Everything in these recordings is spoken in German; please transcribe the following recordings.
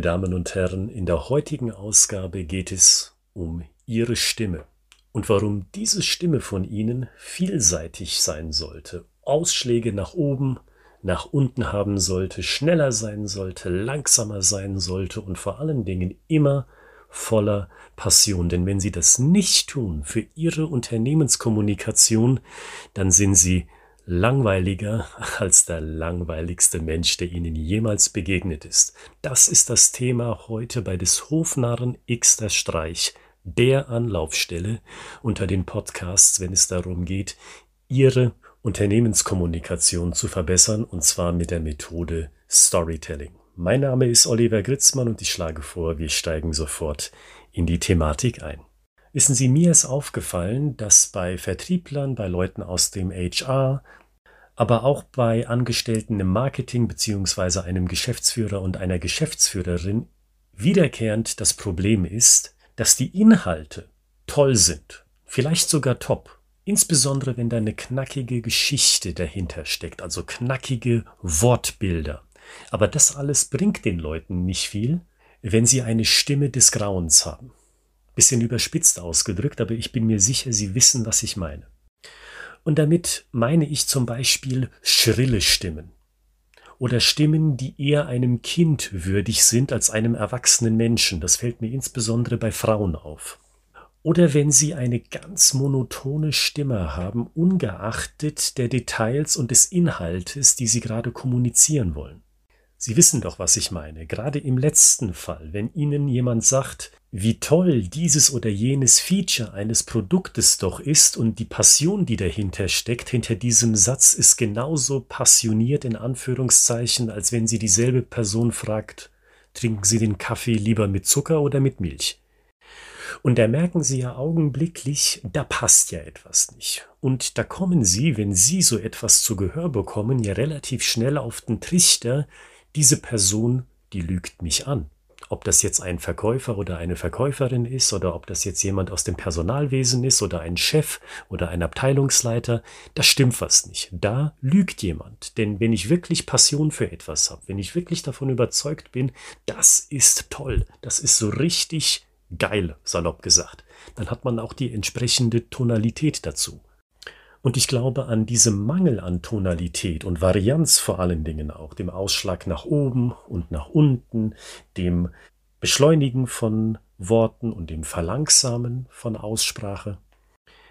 meine Damen und Herren, in der heutigen Ausgabe geht es um Ihre Stimme und warum diese Stimme von Ihnen vielseitig sein sollte, Ausschläge nach oben, nach unten haben sollte, schneller sein sollte, langsamer sein sollte und vor allen Dingen immer voller Passion. Denn wenn Sie das nicht tun für Ihre Unternehmenskommunikation, dann sind Sie langweiliger als der langweiligste Mensch, der Ihnen jemals begegnet ist. Das ist das Thema heute bei des Hofnarren X der Streich, der Anlaufstelle unter den Podcasts, wenn es darum geht, Ihre Unternehmenskommunikation zu verbessern, und zwar mit der Methode Storytelling. Mein Name ist Oliver Gritzmann und ich schlage vor, wir steigen sofort in die Thematik ein. Wissen Sie, mir ist aufgefallen, dass bei Vertrieblern, bei Leuten aus dem HR, aber auch bei Angestellten im Marketing beziehungsweise einem Geschäftsführer und einer Geschäftsführerin wiederkehrend das Problem ist, dass die Inhalte toll sind, vielleicht sogar top, insbesondere wenn da eine knackige Geschichte dahinter steckt, also knackige Wortbilder. Aber das alles bringt den Leuten nicht viel, wenn sie eine Stimme des Grauens haben. Bisschen überspitzt ausgedrückt, aber ich bin mir sicher, Sie wissen, was ich meine. Und damit meine ich zum Beispiel schrille Stimmen oder Stimmen, die eher einem Kind würdig sind als einem erwachsenen Menschen. Das fällt mir insbesondere bei Frauen auf. Oder wenn sie eine ganz monotone Stimme haben, ungeachtet der Details und des Inhaltes, die sie gerade kommunizieren wollen. Sie wissen doch, was ich meine. Gerade im letzten Fall, wenn Ihnen jemand sagt, wie toll dieses oder jenes Feature eines Produktes doch ist und die Passion, die dahinter steckt, hinter diesem Satz ist genauso passioniert in Anführungszeichen, als wenn Sie dieselbe Person fragt, trinken Sie den Kaffee lieber mit Zucker oder mit Milch? Und da merken Sie ja augenblicklich, da passt ja etwas nicht. Und da kommen Sie, wenn Sie so etwas zu Gehör bekommen, ja relativ schnell auf den Trichter, diese Person, die lügt mich an. Ob das jetzt ein Verkäufer oder eine Verkäuferin ist oder ob das jetzt jemand aus dem Personalwesen ist oder ein Chef oder ein Abteilungsleiter, da stimmt was nicht. Da lügt jemand. Denn wenn ich wirklich Passion für etwas habe, wenn ich wirklich davon überzeugt bin, das ist toll, das ist so richtig geil, salopp gesagt, dann hat man auch die entsprechende Tonalität dazu. Und ich glaube an diesem Mangel an Tonalität und Varianz vor allen Dingen auch, dem Ausschlag nach oben und nach unten, dem Beschleunigen von Worten und dem Verlangsamen von Aussprache.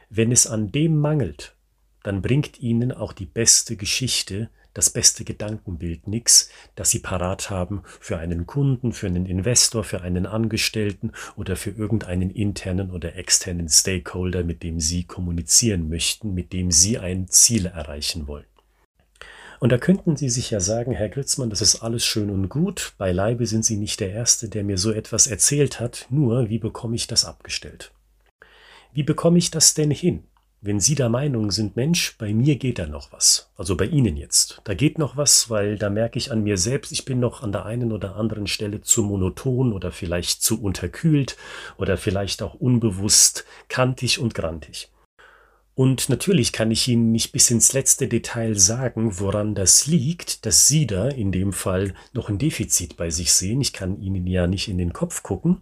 Wenn es an dem mangelt, dann bringt ihnen auch die beste Geschichte das beste Gedankenbild nix, das Sie parat haben für einen Kunden, für einen Investor, für einen Angestellten oder für irgendeinen internen oder externen Stakeholder, mit dem Sie kommunizieren möchten, mit dem Sie ein Ziel erreichen wollen. Und da könnten Sie sich ja sagen, Herr Gritzmann, das ist alles schön und gut, beileibe sind Sie nicht der Erste, der mir so etwas erzählt hat, nur wie bekomme ich das abgestellt? Wie bekomme ich das denn hin? Wenn Sie der Meinung sind, Mensch, bei mir geht da noch was, also bei Ihnen jetzt, da geht noch was, weil da merke ich an mir selbst, ich bin noch an der einen oder anderen Stelle zu monoton oder vielleicht zu unterkühlt oder vielleicht auch unbewusst kantig und grantig. Und natürlich kann ich Ihnen nicht bis ins letzte Detail sagen, woran das liegt, dass Sie da in dem Fall noch ein Defizit bei sich sehen. Ich kann Ihnen ja nicht in den Kopf gucken.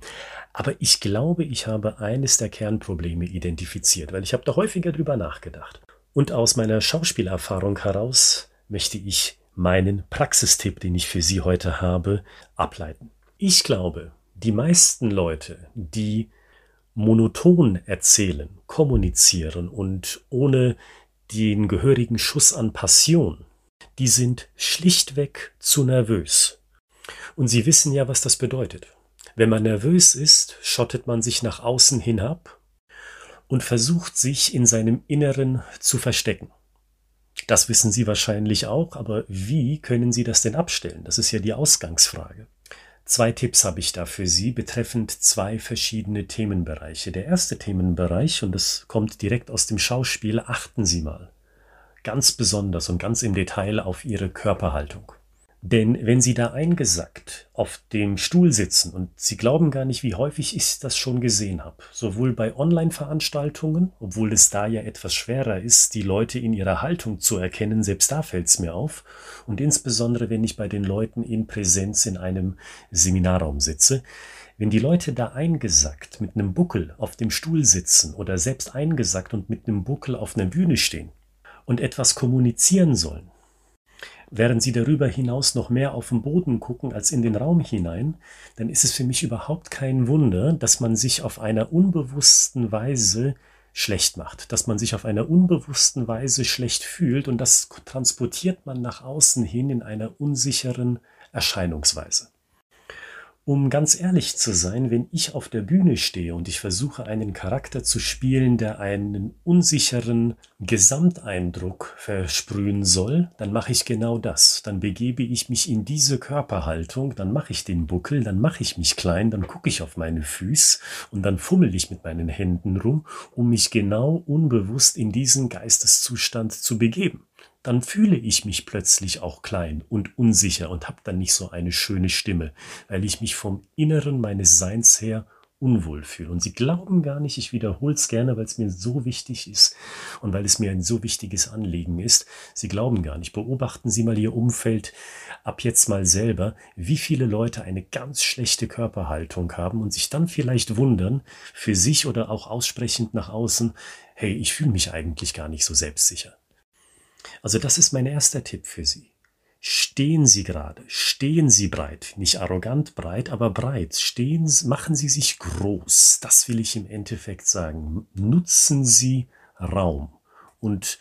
Aber ich glaube, ich habe eines der Kernprobleme identifiziert, weil ich habe da häufiger drüber nachgedacht. Und aus meiner Schauspielerfahrung heraus möchte ich meinen Praxistipp, den ich für Sie heute habe, ableiten. Ich glaube, die meisten Leute, die monoton erzählen, kommunizieren und ohne den gehörigen Schuss an Passion, die sind schlichtweg zu nervös. Und Sie wissen ja, was das bedeutet. Wenn man nervös ist, schottet man sich nach außen hinab und versucht sich in seinem Inneren zu verstecken. Das wissen Sie wahrscheinlich auch, aber wie können Sie das denn abstellen? Das ist ja die Ausgangsfrage. Zwei Tipps habe ich da für Sie betreffend zwei verschiedene Themenbereiche. Der erste Themenbereich, und das kommt direkt aus dem Schauspiel, achten Sie mal ganz besonders und ganz im Detail auf Ihre Körperhaltung. Denn wenn Sie da eingesackt auf dem Stuhl sitzen und Sie glauben gar nicht, wie häufig ich das schon gesehen habe, sowohl bei Online-Veranstaltungen, obwohl es da ja etwas schwerer ist, die Leute in ihrer Haltung zu erkennen, selbst da fällt es mir auf, und insbesondere wenn ich bei den Leuten in Präsenz in einem Seminarraum sitze, wenn die Leute da eingesackt mit einem Buckel auf dem Stuhl sitzen oder selbst eingesackt und mit einem Buckel auf einer Bühne stehen und etwas kommunizieren sollen, während sie darüber hinaus noch mehr auf den Boden gucken als in den Raum hinein, dann ist es für mich überhaupt kein Wunder, dass man sich auf einer unbewussten Weise schlecht macht, dass man sich auf einer unbewussten Weise schlecht fühlt und das transportiert man nach außen hin in einer unsicheren Erscheinungsweise. Um ganz ehrlich zu sein, wenn ich auf der Bühne stehe und ich versuche einen Charakter zu spielen, der einen unsicheren Gesamteindruck versprühen soll, dann mache ich genau das. Dann begebe ich mich in diese Körperhaltung, dann mache ich den Buckel, dann mache ich mich klein, dann gucke ich auf meine Füße und dann fummel ich mit meinen Händen rum, um mich genau unbewusst in diesen Geisteszustand zu begeben dann fühle ich mich plötzlich auch klein und unsicher und habe dann nicht so eine schöne Stimme, weil ich mich vom Inneren meines Seins her unwohl fühle. Und Sie glauben gar nicht, ich wiederhole es gerne, weil es mir so wichtig ist und weil es mir ein so wichtiges Anliegen ist. Sie glauben gar nicht. Beobachten Sie mal Ihr Umfeld ab jetzt mal selber, wie viele Leute eine ganz schlechte Körperhaltung haben und sich dann vielleicht wundern, für sich oder auch aussprechend nach außen, hey, ich fühle mich eigentlich gar nicht so selbstsicher. Also das ist mein erster Tipp für Sie. Stehen Sie gerade, stehen Sie breit, nicht arrogant breit, aber breit. Stehen, machen Sie sich groß. Das will ich im Endeffekt sagen. Nutzen Sie Raum und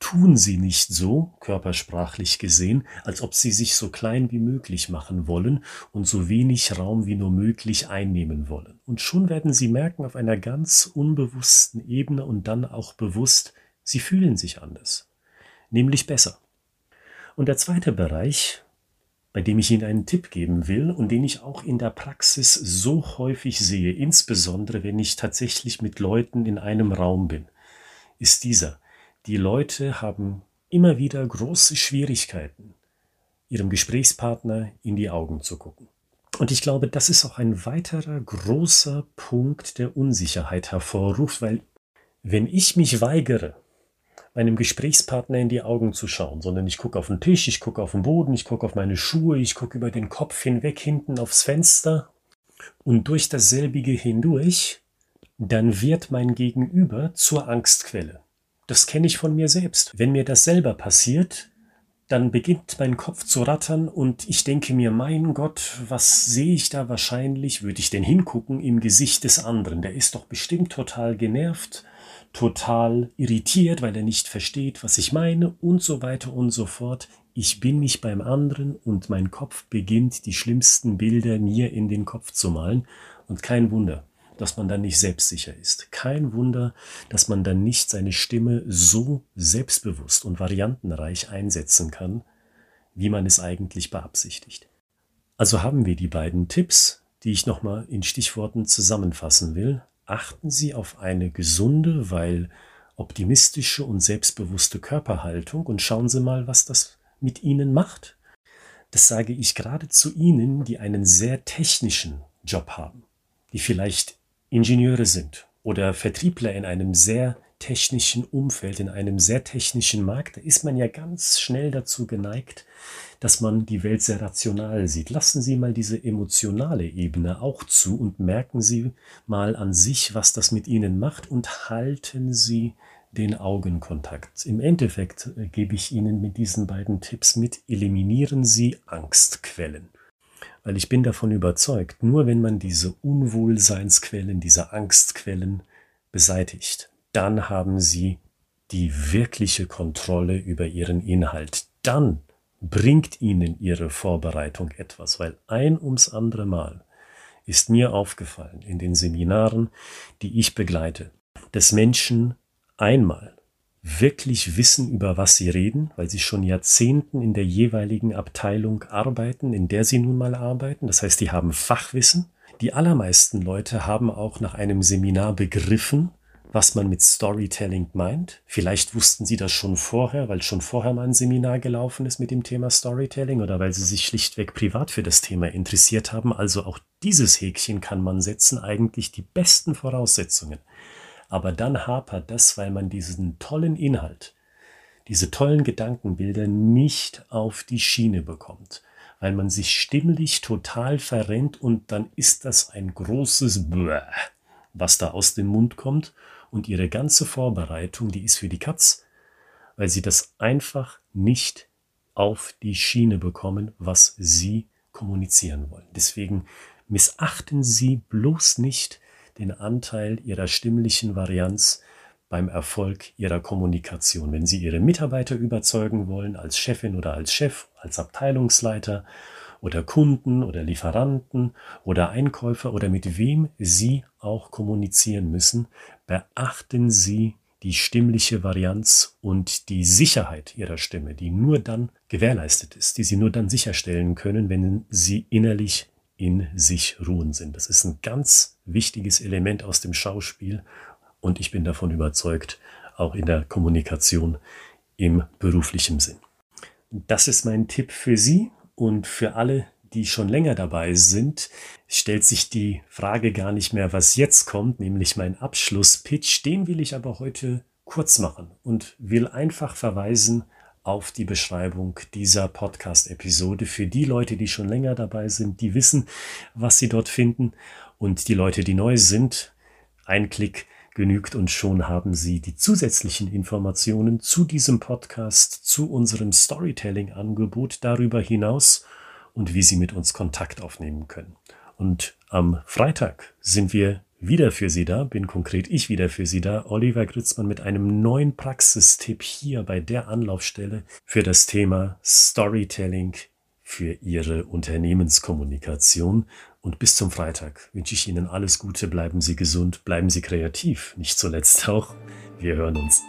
tun Sie nicht so, körpersprachlich gesehen, als ob Sie sich so klein wie möglich machen wollen und so wenig Raum wie nur möglich einnehmen wollen. Und schon werden Sie merken auf einer ganz unbewussten Ebene und dann auch bewusst, Sie fühlen sich anders nämlich besser. Und der zweite Bereich, bei dem ich Ihnen einen Tipp geben will und den ich auch in der Praxis so häufig sehe, insbesondere wenn ich tatsächlich mit Leuten in einem Raum bin, ist dieser. Die Leute haben immer wieder große Schwierigkeiten, ihrem Gesprächspartner in die Augen zu gucken. Und ich glaube, das ist auch ein weiterer großer Punkt der Unsicherheit hervorruft, weil wenn ich mich weigere, meinem Gesprächspartner in die Augen zu schauen, sondern ich gucke auf den Tisch, ich gucke auf den Boden, ich gucke auf meine Schuhe, ich gucke über den Kopf hinweg hinten aufs Fenster und durch dasselbige hindurch, dann wird mein Gegenüber zur Angstquelle. Das kenne ich von mir selbst. Wenn mir das selber passiert, dann beginnt mein Kopf zu rattern und ich denke mir, mein Gott, was sehe ich da wahrscheinlich? Würde ich denn hingucken im Gesicht des anderen? Der ist doch bestimmt total genervt total irritiert, weil er nicht versteht, was ich meine und so weiter und so fort. Ich bin nicht beim anderen und mein Kopf beginnt die schlimmsten Bilder mir in den Kopf zu malen und kein Wunder, dass man dann nicht selbstsicher ist. Kein Wunder, dass man dann nicht seine Stimme so selbstbewusst und variantenreich einsetzen kann, wie man es eigentlich beabsichtigt. Also haben wir die beiden Tipps, die ich nochmal in Stichworten zusammenfassen will achten Sie auf eine gesunde, weil optimistische und selbstbewusste Körperhaltung und schauen Sie mal, was das mit Ihnen macht. Das sage ich gerade zu Ihnen, die einen sehr technischen Job haben, die vielleicht Ingenieure sind oder Vertriebler in einem sehr technischen Umfeld, in einem sehr technischen Markt, da ist man ja ganz schnell dazu geneigt, dass man die Welt sehr rational sieht. Lassen Sie mal diese emotionale Ebene auch zu und merken Sie mal an sich, was das mit Ihnen macht und halten Sie den Augenkontakt. Im Endeffekt äh, gebe ich Ihnen mit diesen beiden Tipps mit, eliminieren Sie Angstquellen. Weil ich bin davon überzeugt, nur wenn man diese Unwohlseinsquellen, diese Angstquellen beseitigt, dann haben Sie die wirkliche Kontrolle über Ihren Inhalt. Dann bringt Ihnen Ihre Vorbereitung etwas, weil ein ums andere Mal ist mir aufgefallen in den Seminaren, die ich begleite, dass Menschen einmal wirklich wissen, über was sie reden, weil sie schon Jahrzehnten in der jeweiligen Abteilung arbeiten, in der sie nun mal arbeiten. Das heißt, die haben Fachwissen. Die allermeisten Leute haben auch nach einem Seminar begriffen, was man mit Storytelling meint. Vielleicht wussten Sie das schon vorher, weil schon vorher mal ein Seminar gelaufen ist mit dem Thema Storytelling oder weil Sie sich schlichtweg privat für das Thema interessiert haben. Also auch dieses Häkchen kann man setzen, eigentlich die besten Voraussetzungen. Aber dann hapert das, weil man diesen tollen Inhalt, diese tollen Gedankenbilder nicht auf die Schiene bekommt weil man sich stimmlich total verrennt und dann ist das ein großes Bäh, was da aus dem Mund kommt und ihre ganze Vorbereitung, die ist für die Katz, weil sie das einfach nicht auf die Schiene bekommen, was sie kommunizieren wollen. Deswegen missachten Sie bloß nicht den Anteil Ihrer stimmlichen Varianz beim Erfolg Ihrer Kommunikation. Wenn Sie Ihre Mitarbeiter überzeugen wollen, als Chefin oder als Chef, als Abteilungsleiter oder Kunden oder Lieferanten oder Einkäufer oder mit wem Sie auch kommunizieren müssen, beachten Sie die stimmliche Varianz und die Sicherheit Ihrer Stimme, die nur dann gewährleistet ist, die Sie nur dann sicherstellen können, wenn Sie innerlich in sich ruhen sind. Das ist ein ganz wichtiges Element aus dem Schauspiel und ich bin davon überzeugt, auch in der Kommunikation im beruflichen Sinn. Das ist mein Tipp für Sie und für alle, die schon länger dabei sind, stellt sich die Frage gar nicht mehr, was jetzt kommt, nämlich mein Abschlusspitch. Den will ich aber heute kurz machen und will einfach verweisen auf die Beschreibung dieser Podcast-Episode für die Leute, die schon länger dabei sind, die wissen, was sie dort finden und die Leute, die neu sind. Ein Klick genügt und schon haben Sie die zusätzlichen Informationen zu diesem Podcast, zu unserem Storytelling-Angebot darüber hinaus und wie Sie mit uns Kontakt aufnehmen können. Und am Freitag sind wir wieder für Sie da, bin konkret ich wieder für Sie da, Oliver Grützmann mit einem neuen Praxistipp hier bei der Anlaufstelle für das Thema Storytelling für Ihre Unternehmenskommunikation. Und bis zum Freitag wünsche ich Ihnen alles Gute, bleiben Sie gesund, bleiben Sie kreativ, nicht zuletzt auch. Wir hören uns.